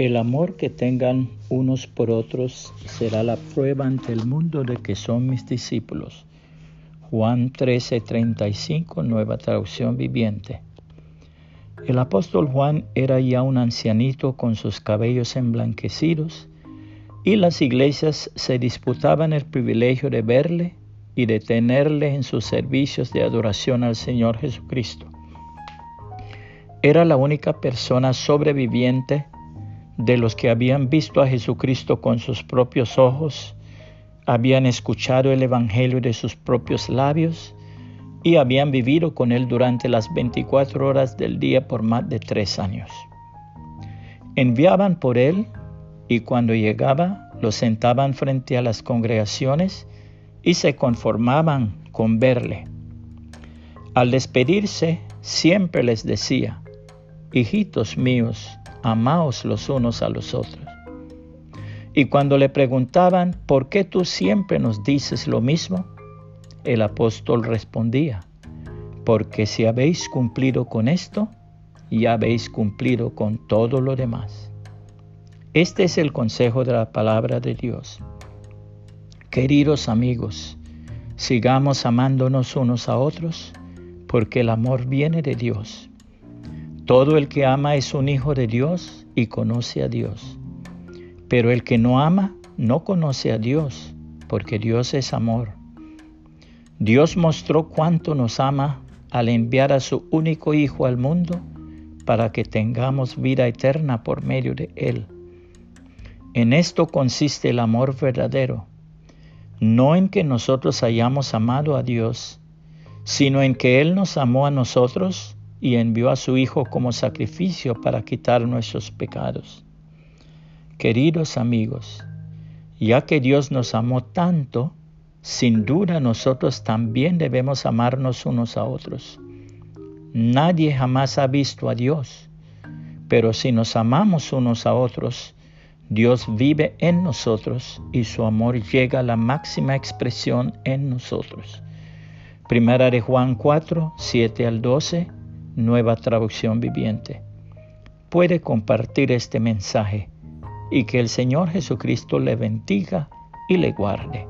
El amor que tengan unos por otros será la prueba ante el mundo de que son mis discípulos. Juan 13:35, nueva traducción viviente. El apóstol Juan era ya un ancianito con sus cabellos emblanquecidos y las iglesias se disputaban el privilegio de verle y de tenerle en sus servicios de adoración al Señor Jesucristo. Era la única persona sobreviviente de los que habían visto a Jesucristo con sus propios ojos, habían escuchado el Evangelio de sus propios labios y habían vivido con él durante las 24 horas del día por más de tres años. Enviaban por él y cuando llegaba lo sentaban frente a las congregaciones y se conformaban con verle. Al despedirse siempre les decía, hijitos míos, amaos los unos a los otros. Y cuando le preguntaban, ¿por qué tú siempre nos dices lo mismo? El apóstol respondía, porque si habéis cumplido con esto, ya habéis cumplido con todo lo demás. Este es el consejo de la palabra de Dios. Queridos amigos, sigamos amándonos unos a otros, porque el amor viene de Dios. Todo el que ama es un hijo de Dios y conoce a Dios. Pero el que no ama no conoce a Dios, porque Dios es amor. Dios mostró cuánto nos ama al enviar a su único Hijo al mundo para que tengamos vida eterna por medio de Él. En esto consiste el amor verdadero, no en que nosotros hayamos amado a Dios, sino en que Él nos amó a nosotros y envió a su Hijo como sacrificio para quitar nuestros pecados. Queridos amigos, ya que Dios nos amó tanto, sin duda nosotros también debemos amarnos unos a otros. Nadie jamás ha visto a Dios, pero si nos amamos unos a otros, Dios vive en nosotros y su amor llega a la máxima expresión en nosotros. Primera de Juan 4, 7 al 12 nueva traducción viviente. Puede compartir este mensaje y que el Señor Jesucristo le bendiga y le guarde.